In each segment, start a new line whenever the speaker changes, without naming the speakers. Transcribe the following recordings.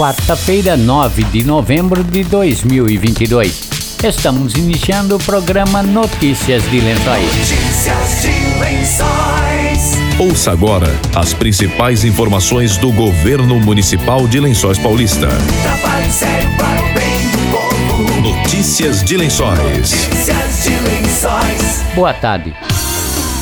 quarta-feira, 9 de novembro de 2022. Estamos iniciando o programa Notícias de Lençóis.
Notícias de Lençóis.
Ouça agora as principais informações do governo municipal de Lençóis Paulista.
Trabalho sério para o bem do povo.
Notícias de Lençóis.
Notícias de Lençóis.
Boa tarde.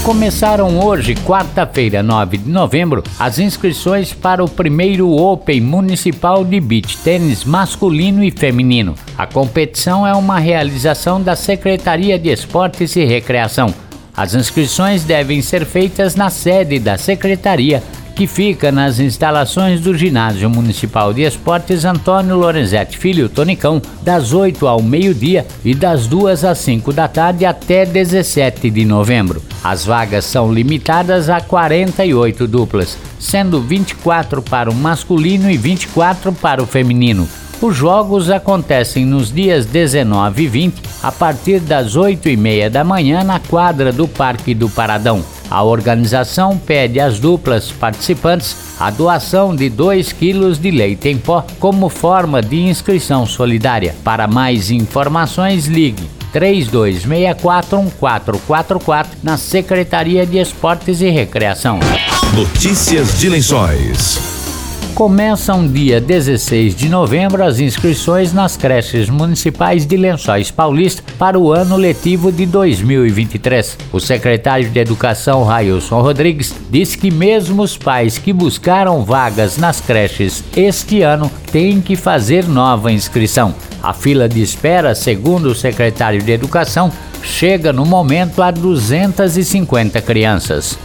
Começaram hoje, quarta-feira, 9 de novembro, as inscrições para o primeiro Open Municipal de Beach Tênis masculino e feminino. A competição é uma realização da Secretaria de Esportes e Recreação. As inscrições devem ser feitas na sede da Secretaria, que fica nas instalações do Ginásio Municipal de Esportes Antônio Lorenzetti Filho Tonicão, das 8 ao meio-dia e das 2 às 5 da tarde até 17 de novembro. As vagas são limitadas a 48 duplas, sendo 24 para o masculino e 24 para o feminino. Os jogos acontecem nos dias 19 e 20, a partir das 8 e meia da manhã, na quadra do Parque do Paradão. A organização pede às duplas participantes a doação de 2 quilos de leite em pó como forma de inscrição solidária. Para mais informações, ligue 32641444 na Secretaria de Esportes e Recreação.
Notícias de Lençóis.
Começam dia 16 de novembro as inscrições nas creches municipais de Lençóis Paulista para o ano letivo de 2023. O secretário de Educação, Railson Rodrigues, disse que mesmo os pais que buscaram vagas nas creches este ano têm que fazer nova inscrição. A fila de espera, segundo o secretário de Educação, chega no momento a 250 crianças.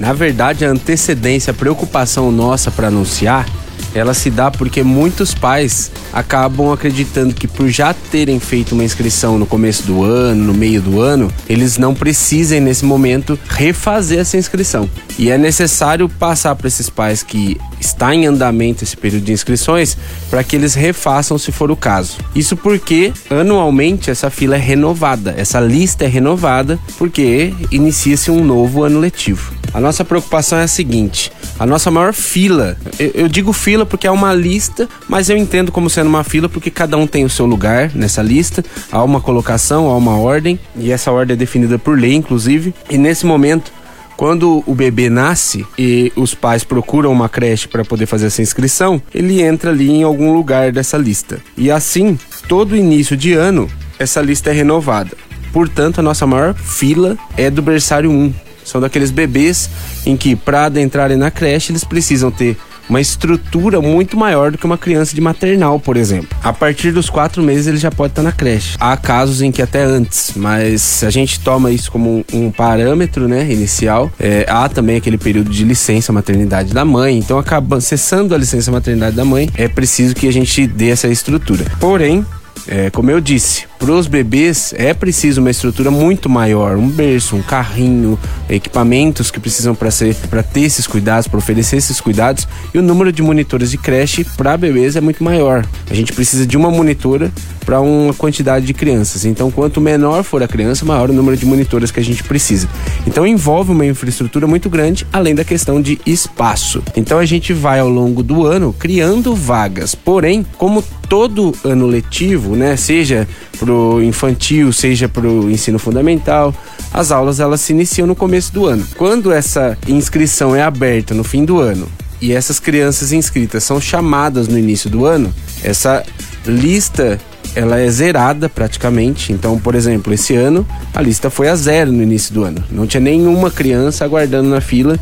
Na verdade, a antecedência, a preocupação nossa para anunciar, ela se dá porque muitos pais acabam acreditando que por já terem feito uma inscrição no começo do ano, no meio do ano, eles não precisem nesse momento refazer essa inscrição. E é necessário passar para esses pais que está em andamento esse período de inscrições para que eles refaçam se for o caso. Isso porque anualmente essa fila é renovada, essa lista é renovada porque inicia-se um novo ano letivo. A nossa preocupação é a seguinte: a nossa maior fila, eu, eu, digo fila porque é uma lista, mas eu entendo como sendo uma fila porque cada um tem o seu lugar nessa lista, há uma colocação, há uma ordem, e essa ordem é definida por lei, inclusive, e nesse momento. Quando o bebê nasce e os pais procuram uma creche para poder fazer essa inscrição, ele entra ali em algum lugar dessa lista. E assim, todo início de ano, essa lista é renovada. Portanto, a nossa maior fila é do berçário 1, são daqueles bebês em que, para adentrarem na creche, eles precisam ter uma estrutura muito maior do que uma criança de maternal, por exemplo. A partir dos quatro meses ele já pode estar na creche. Há casos em que até antes, mas a gente toma isso como um, um parâmetro, né, inicial. É, há também aquele período de licença maternidade da mãe. Então, acaba cessando a licença maternidade da mãe, é preciso que a gente dê essa estrutura. Porém, é, como eu disse, para os bebês é preciso uma estrutura muito maior, um berço, um carrinho, equipamentos que precisam para ser para ter esses cuidados, para oferecer esses cuidados e o número de monitores de creche para bebês é muito maior. A gente precisa de uma monitora para uma quantidade de crianças. Então, quanto menor for a criança, maior o número de monitores que a gente precisa. Então, envolve uma infraestrutura muito grande, além da questão de espaço. Então, a gente vai ao longo do ano criando vagas. Porém, como todo ano letivo, né, seja pro infantil, seja pro ensino fundamental, as aulas elas se iniciam no começo do ano. Quando essa inscrição é aberta no fim do ano e essas crianças inscritas são chamadas no início do ano, essa lista ela é zerada praticamente. Então, por exemplo, esse ano a lista foi a zero no início do ano. Não tinha nenhuma criança aguardando na fila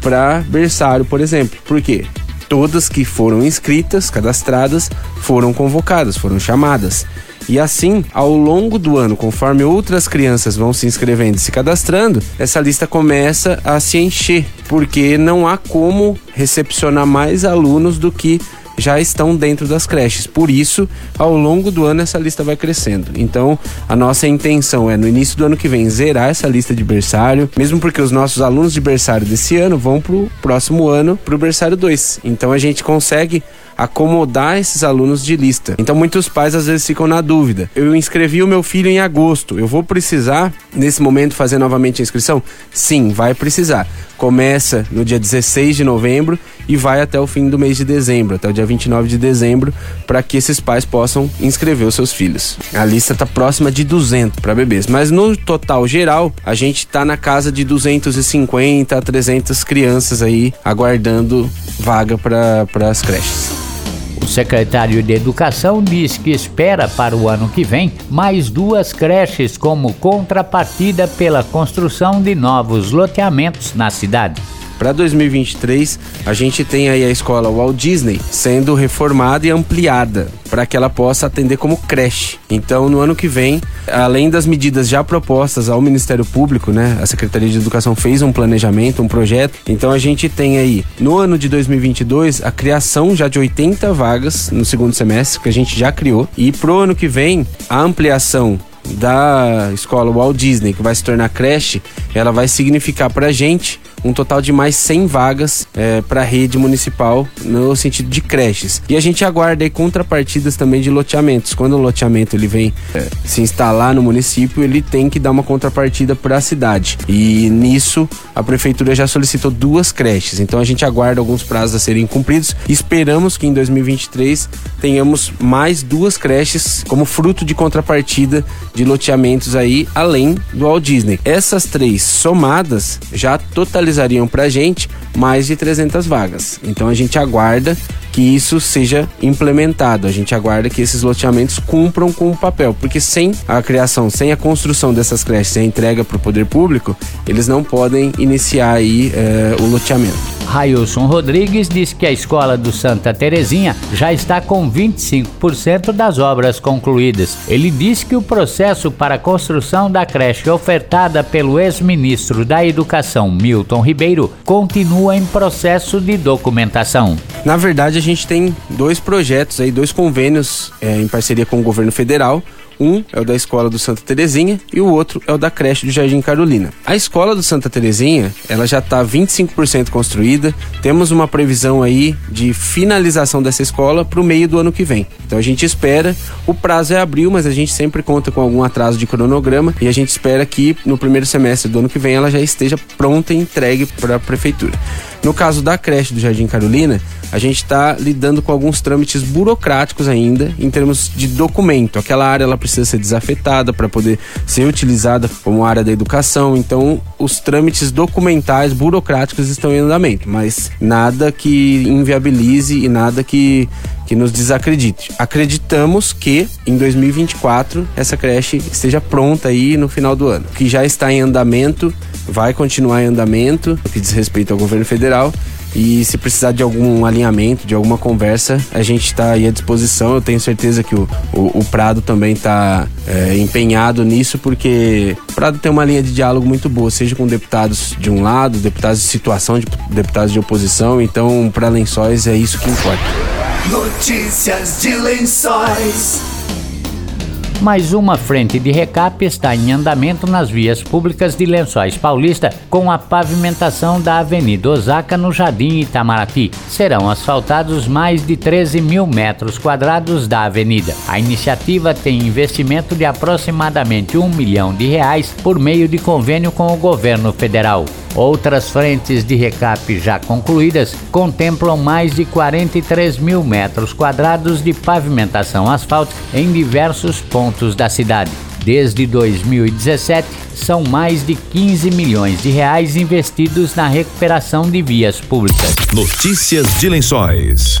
para berçário, por exemplo. Por quê? Todas que foram inscritas, cadastradas, foram convocadas, foram chamadas. E assim, ao longo do ano, conforme outras crianças vão se inscrevendo e se cadastrando, essa lista começa a se encher, porque não há como recepcionar mais alunos do que já estão dentro das creches. Por isso, ao longo do ano, essa lista vai crescendo. Então, a nossa intenção é, no início do ano que vem, zerar essa lista de berçário, mesmo porque os nossos alunos de berçário desse ano vão para o próximo ano para o berçário 2. Então, a gente consegue acomodar esses alunos de lista. Então muitos pais às vezes ficam na dúvida. Eu inscrevi o meu filho em agosto. Eu vou precisar nesse momento fazer novamente a inscrição? Sim, vai precisar. começa no dia 16 de novembro e vai até o fim do mês de dezembro, até o dia 29 de dezembro, para que esses pais possam inscrever os seus filhos. A lista está próxima de 200 para bebês, mas no total geral, a gente está na casa de 250 a 300 crianças aí aguardando vaga para as creches.
O secretário de Educação diz que espera para o ano que vem mais duas creches como contrapartida pela construção de novos loteamentos na cidade.
Para 2023, a gente tem aí a escola Walt Disney sendo reformada e ampliada para que ela possa atender como creche. Então, no ano que vem, além das medidas já propostas ao Ministério Público, né, a Secretaria de Educação fez um planejamento, um projeto. Então, a gente tem aí no ano de 2022 a criação já de 80 vagas no segundo semestre que a gente já criou e pro ano que vem a ampliação da escola Walt Disney, que vai se tornar creche, ela vai significar para a gente um total de mais 100 vagas é, para a rede municipal no sentido de creches. E a gente aguarda aí contrapartidas também de loteamentos. Quando o loteamento ele vem é, se instalar no município, ele tem que dar uma contrapartida para a cidade. E nisso a prefeitura já solicitou duas creches. Então a gente aguarda alguns prazos a serem cumpridos. Esperamos que em 2023 tenhamos mais duas creches como fruto de contrapartida de loteamentos aí, além do Walt Disney. Essas três somadas já totalizariam para a gente mais de 300 vagas. Então a gente aguarda que isso seja implementado. A gente aguarda que esses loteamentos cumpram com o papel, porque sem a criação, sem a construção dessas creches, sem a entrega para o poder público, eles não podem iniciar aí eh, o loteamento.
Railson Rodrigues diz que a escola do Santa Terezinha já está com 25% das obras concluídas. Ele diz que o processo para a construção da creche ofertada pelo ex-ministro da Educação, Milton Ribeiro, continua em processo de documentação.
Na verdade, a gente tem dois projetos aí, dois convênios é, em parceria com o governo federal. Um é o da escola do Santa Terezinha e o outro é o da creche do Jardim Carolina. A escola do Santa Terezinha, ela já está 25% construída. Temos uma previsão aí de finalização dessa escola para o meio do ano que vem. Então a gente espera, o prazo é abril, mas a gente sempre conta com algum atraso de cronograma e a gente espera que no primeiro semestre do ano que vem ela já esteja pronta e entregue para a prefeitura. No caso da creche do Jardim Carolina, a gente está lidando com alguns trâmites burocráticos ainda em termos de documento. Aquela área ela precisa ser desafetada para poder ser utilizada como área da educação. Então, os trâmites documentais burocráticos estão em andamento, mas nada que inviabilize e nada que que nos desacredite. Acreditamos que em 2024 essa creche esteja pronta aí no final do ano. Que já está em andamento, vai continuar em andamento, no que diz respeito ao governo federal. E se precisar de algum alinhamento, de alguma conversa, a gente está aí à disposição. Eu tenho certeza que o, o, o Prado também está é, empenhado nisso, porque o Prado tem uma linha de diálogo muito boa, seja com deputados de um lado, deputados de situação, de deputados de oposição. Então, para Lençóis é isso que importa.
Notícias de Lençóis.
Mais uma frente de recap está em andamento nas vias públicas de Lençóis Paulista, com a pavimentação da Avenida Osaka no Jardim Itamaraty. Serão asfaltados mais de 13 mil metros quadrados da avenida. A iniciativa tem investimento de aproximadamente um milhão de reais por meio de convênio com o governo federal. Outras frentes de recap já concluídas contemplam mais de 43 mil metros quadrados de pavimentação asfáltica em diversos pontos da cidade. Desde 2017, são mais de 15 milhões de reais investidos na recuperação de vias públicas.
Notícias de Lençóis.